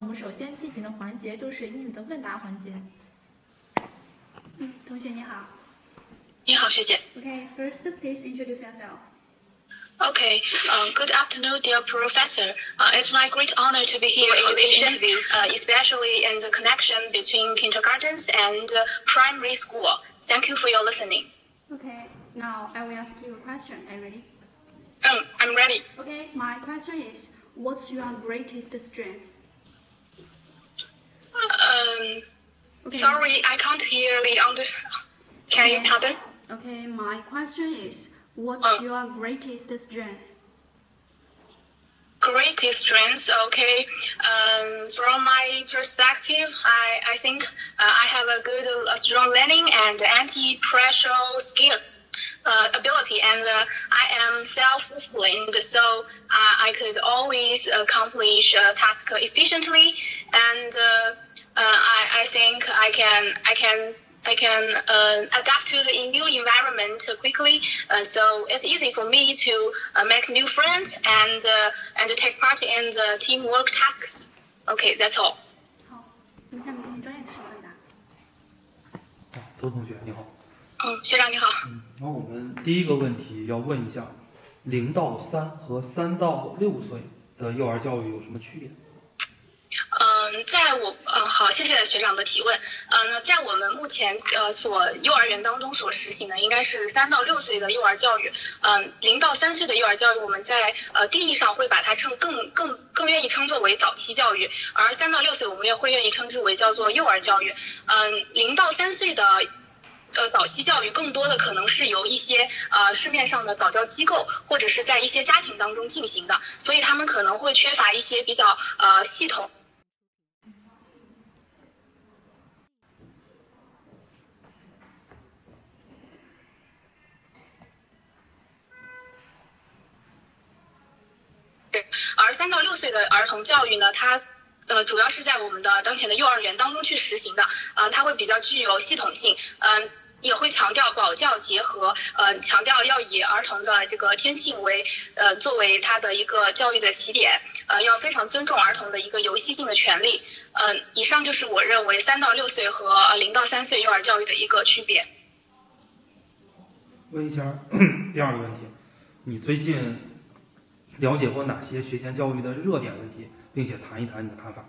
我们首先进行的环节就是英语的问答环节。嗯，同学你好。你好，学姐。Okay, first please introduce yourself. Okay, uh, good afternoon, dear professor. Uh, it's my great honor to be here in this interview, uh, especially in the connection between kindergartens and uh, primary school. Thank you for your listening. Okay, now I will ask you a question. Are you ready? Um, I'm ready. Okay, my question is, what's your greatest strength? Um, Okay. sorry, I can't hear the under. Can you Okay. pardon? Okay, my question is, what's Uh. your greatest strength? Greatest strength, okay. Um, from my perspective, I, I think uh, I have a good, uh, strong learning and anti-pressure skill. Uh, ability and uh, I am self-disciplined, so uh, I could always accomplish a task efficiently, and uh, I, I think I can I can I can uh, adapt to the new environment quickly. Uh, so it's easy for me to uh, make new friends and uh, and take part in the teamwork tasks. Okay, that's all. 好，我们下面进行专业知识的问答。啊，周同学你好，嗯，学长你好。嗯，然后我们第一个问题要问一下，零到三和三到六岁的幼儿教育有什么区别？ 谢谢学长的提问。呃，那在我们目前呃所幼儿园当中所实行的，应该是三到六岁的幼儿教育。嗯，零到三岁的幼儿教育，我们在呃定义上会把它称更更更愿意称作为早期教育，而三到六岁我们也会愿意称之为叫做幼儿教育。嗯，零到三岁的。呃，早期教育更多的可能是由一些呃市面上的早教机构或者是在一些家庭当中进行的，所以他们可能会缺乏一些比较呃系统三到六岁的儿童教育呢，它呃主要是在我们的当前的幼儿园当中去实行的，呃，它会比较具有系统性，嗯、也会强调保教结合，呃，强调要以儿童的这个天性为呃作为他的一个教育的起点，呃，要非常尊重儿童的一个游戏性的权利。嗯、以上就是我认为三到六岁和呃零到三岁幼儿教育的一个区别。问一下 第二个问题，你最近了解过哪些学前教育的热点问题，并且谈一谈你的看法？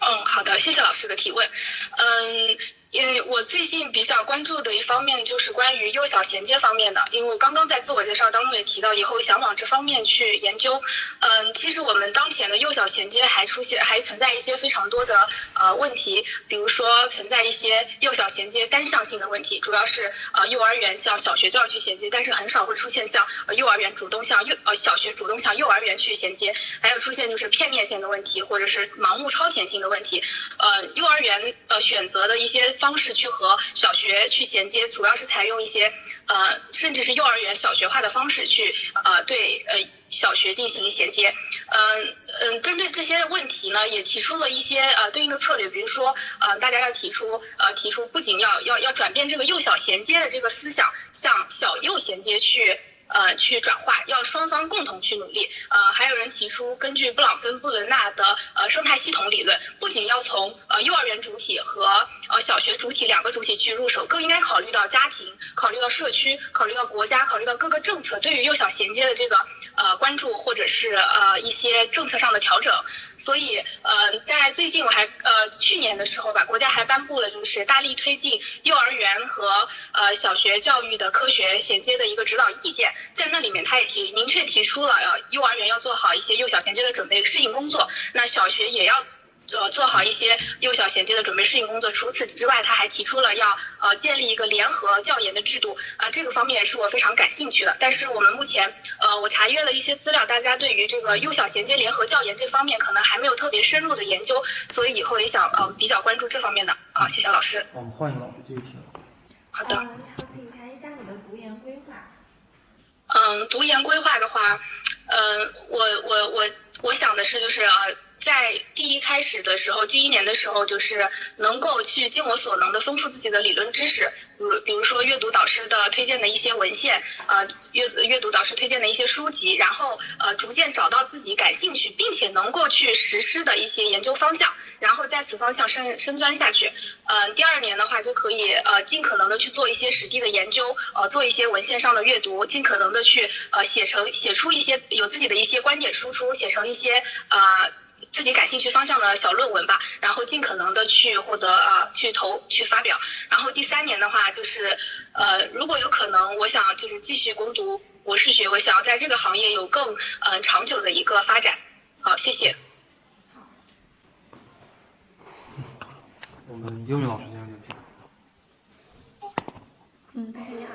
嗯，好的，谢谢老师的提问。嗯，因为我最近比较关注的一方面就是关于幼小衔接方面的，因为我刚刚在自我介绍当中也提到，以后想往这方面去研究。嗯，其实我们当前的幼小衔接还出现还存在一些非常多的呃问题，比如说存在一些幼小衔接单向性的问题，主要是呃幼儿园向小学就要去衔接，但是很少会出现像幼儿园主动向幼呃小学主动向幼儿园去衔接，还有出现就是片面性的问题，或者是盲目超前性的问题。呃，幼儿园呃选择的一些方式去和小学去衔接，主要是采用一些呃甚至是幼儿园小学化的方式去呃对呃小学进行衔接。嗯嗯，针对这些问题呢，也提出了一些呃对应的策略，比如说呃大家要提出呃提出不仅要要要转变这个幼小衔接的这个思想，向小幼衔接去。呃，去转化，要双方共同去努力。呃，还有人提出，根据布朗芬布伦纳的呃生态系统理论，不仅要从呃幼儿园主体和呃小学主体两个主体去入手，更应该考虑到家庭，考虑到社区，考虑到国家，考虑到各个政策对于幼小衔接的这个呃关注，或者是呃一些政策上的调整。所以，呃，在最近我还呃去年的时候吧，国家还颁布了就是大力推进幼儿园和呃小学教育的科学衔接的一个指导意见，在那里面他也提明确提出了呃幼儿园要做好一些幼小衔接的准备适应工作，那小学也要。呃，做好一些幼小衔接的准备适应工作。除此之外，他还提出了要呃建立一个联合教研的制度，啊、这个方面也是我非常感兴趣的。但是我们目前，呃，我查阅了一些资料，大家对于这个幼小衔接联合教研这方面可能还没有特别深入的研究，所以以后也想呃比较关注这方面的啊。谢谢老师。我们欢迎老师继续听。好的。一下你的读研规划。嗯，读研规划的话，呃，我我我我想的是，就是呃，在第一开始的时候，第一年的时候，就是能够去尽我所能的丰富自己的理论知识，比比如说阅读导师的推荐的一些文献，呃，阅阅读导师推荐的一些书籍，然后呃，逐渐找到自己感兴趣并且能够去实施的一些研究方向，然后在此方向深深钻下去。呃，第二年的话就可以呃，尽可能的去做一些实地的研究，呃，做一些文献上的阅读，尽可能的去呃写成写出一些有自己的一些观点输出，写成一些呃。自己感兴趣方向的小论文吧，然后尽可能的去获得啊，去投去发表。然后第三年的话，就是呃，如果有可能，我想就是继续攻读博士学位，想要在这个行业有更嗯长久的一个发展。好，谢谢。我们英语老师先生点评。嗯，同学你好。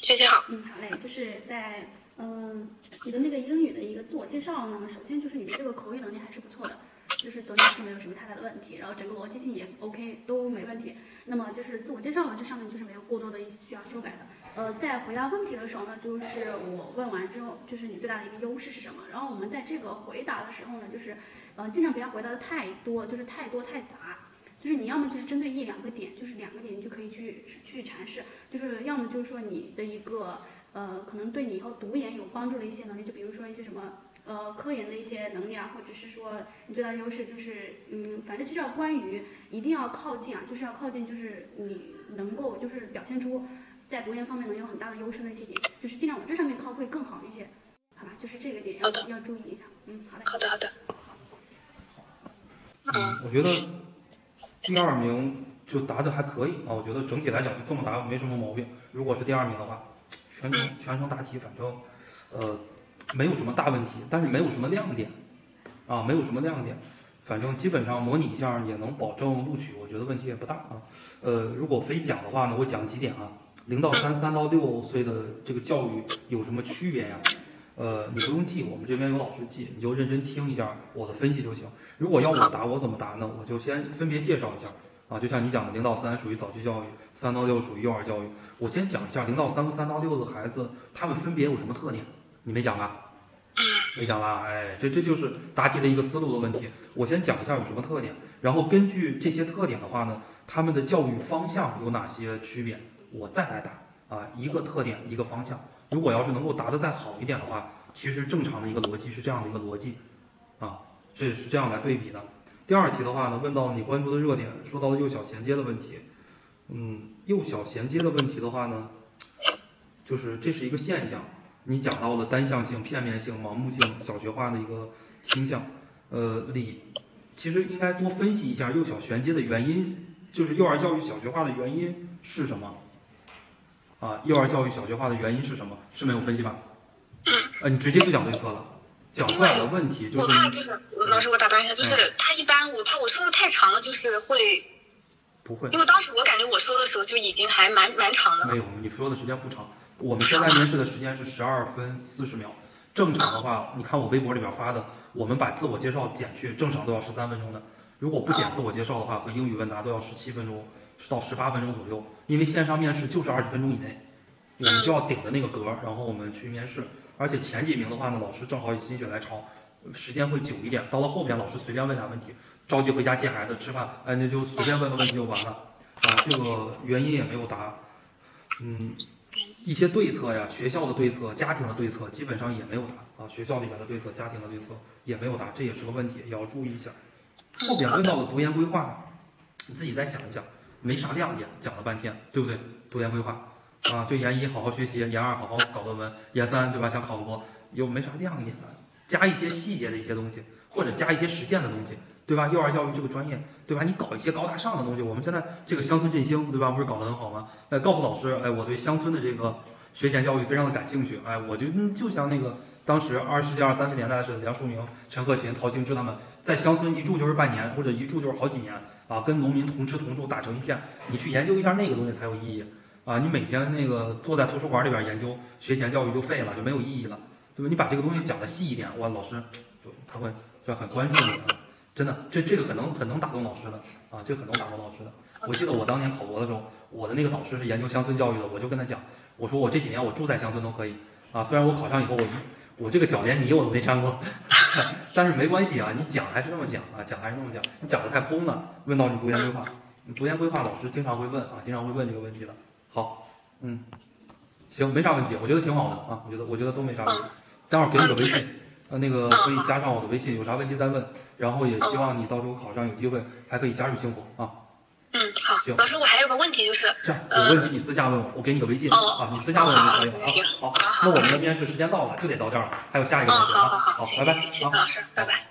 学姐好。嗯，好嘞，就是在嗯。你的那个英语的一个自我介绍呢，首先就是你的这个口语能力还是不错的，就是总体是没有什么太大的问题，然后整个逻辑性也 OK，都没问题。那么就是自我介绍呢，这上面就是没有过多的一些需要修改的。呃，在回答问题的时候呢，就是我问完之后，就是你最大的一个优势是什么？然后我们在这个回答的时候呢，就是呃尽量不要回答的太多，就是太多太杂，就是你要么就是针对一两个点，就是两个点你就可以去去阐释，就是要么就是说你的一个。呃，可能对你以后读研有帮助的一些能力，就比如说一些什么呃科研的一些能力啊，或者是说你最大的优势就是，嗯，反正就是要关于一定要靠近啊，就是要靠近，就是你能够就是表现出在读研方面能有很大的优势的一些点，就是尽量往这上面靠会更好一些，好吧？就是这个点要要注意一下，嗯，好的，好的，好的。嗯，我觉得第二名就答的还可以啊，我觉得整体来讲就这么答没什么毛病。如果是第二名的话。全程全程答题，反正，呃，没有什么大问题，但是没有什么亮点，啊，没有什么亮点，反正基本上模拟一下也能保证录取，我觉得问题也不大啊。呃，如果非讲的话呢，我讲几点啊。零到三，三到六岁的这个教育有什么区别呀？呃，你不用记，我们这边有老师记，你就认真听一下我的分析就行。如果要我答，我怎么答呢？我就先分别介绍一下啊，就像你讲的，零到三属于早期教育，三到六属于幼儿教育。我先讲一下零到三和三到六的孩子，他们分别有什么特点？你没讲吧？没讲吧？哎，这这就是答题的一个思路的问题。我先讲一下有什么特点，然后根据这些特点的话呢，他们的教育方向有哪些区别，我再来答啊，一个特点一个方向。如果要是能够答得再好一点的话，其实正常的一个逻辑是这样的一个逻辑啊，这是这样来对比的。第二题的话呢，问到你关注的热点，说到了幼小衔接的问题。嗯，幼小衔接的问题的话呢，就是这是一个现象。你讲到了单向性、片面性、盲目性、小学化的一个倾向。呃，李，其实应该多分析一下幼小衔接的原因，就是幼儿教育小学化的原因是什么？啊，幼儿教育小学化的原因是什么？是没有分析吧？呃，你直接就讲对策了，讲出来的问题就是。我怕就是，老师我打断一下，就是他一般我怕我说的太长了，就是会。不会，因为当时我感觉我说的时候就已经还蛮蛮长的。没有，你说的时间不长。我们现在面试的时间是十二分四十秒，正常的话，你看我微博里面发的，我们把自我介绍减去，正常都要十三分钟的。如果不减自我介绍的话，和英语问答都要十七分钟到十八分钟左右。因为线上面试就是二十分钟以内，我们就要顶着那个格，然后我们去面试。而且前几名的话呢，老师正好也心血来潮，时间会久一点。到了后边，老师随便问俩问题。着急回家接孩子吃饭，哎，那就随便问个问题就完了，啊，这个原因也没有答，嗯，一些对策呀，学校的对策、家庭的对策基本上也没有答，啊，学校里面的对策、家庭的对策也没有答，这也是个问题，也要注意一下。后边问到的读研规划，你自己再想一想，没啥亮点，讲了半天，对不对？读研规划，啊，就研一好好学习，研二好好搞论文，研三对吧？想考博，又没啥亮点，加一些细节的一些东西，或者加一些实践的东西。对吧？幼儿教育这个专业，对吧？你搞一些高大上的东西。我们现在这个乡村振兴，对吧？不是搞得很好吗？哎，告诉老师，哎，我对乡村的这个学前教育非常的感兴趣。哎，我就就像那个当时二十世纪二三十年代是，梁漱溟、陈鹤琴、陶行知他们在乡村一住就是半年，或者一住就是好几年啊，跟农民同吃同住，打成一片。你去研究一下那个东西才有意义啊！你每天那个坐在图书馆里边研究学前教育就废了，就没有意义了，对吧？你把这个东西讲的细一点，哇，老师就他会就很关注你。真的，这这个很能很能打动老师的啊，这个很能打动老师的。我记得我当年考博的时候，我的那个导师是研究乡村教育的，我就跟他讲，我说我这几年我住在乡村都可以啊，虽然我考上以后我一我这个脚连泥我都没沾过，但是没关系啊，你讲还是那么讲啊，讲还是那么讲，你讲的太空了。问到你读研规划，你读研规划老师经常会问啊，经常会问这个问题的。好，嗯，行，没啥问题，我觉得挺好的啊，我觉得我觉得都没啥问题。待会儿给你个微信，呃，那个可以加上我的微信，有啥问题再问。然后也希望你到时候考上有机会还可以加入星火啊。嗯，好行，老师，我还有个问题就是，这样有问题你私下问我，我给你个微信哦啊，你私下问我就可以了行啊。好，那我们的面试时间到了，就得到这儿了，还有下一个嗯，同学啊。好拜拜行行行，行，啊。老师，拜拜。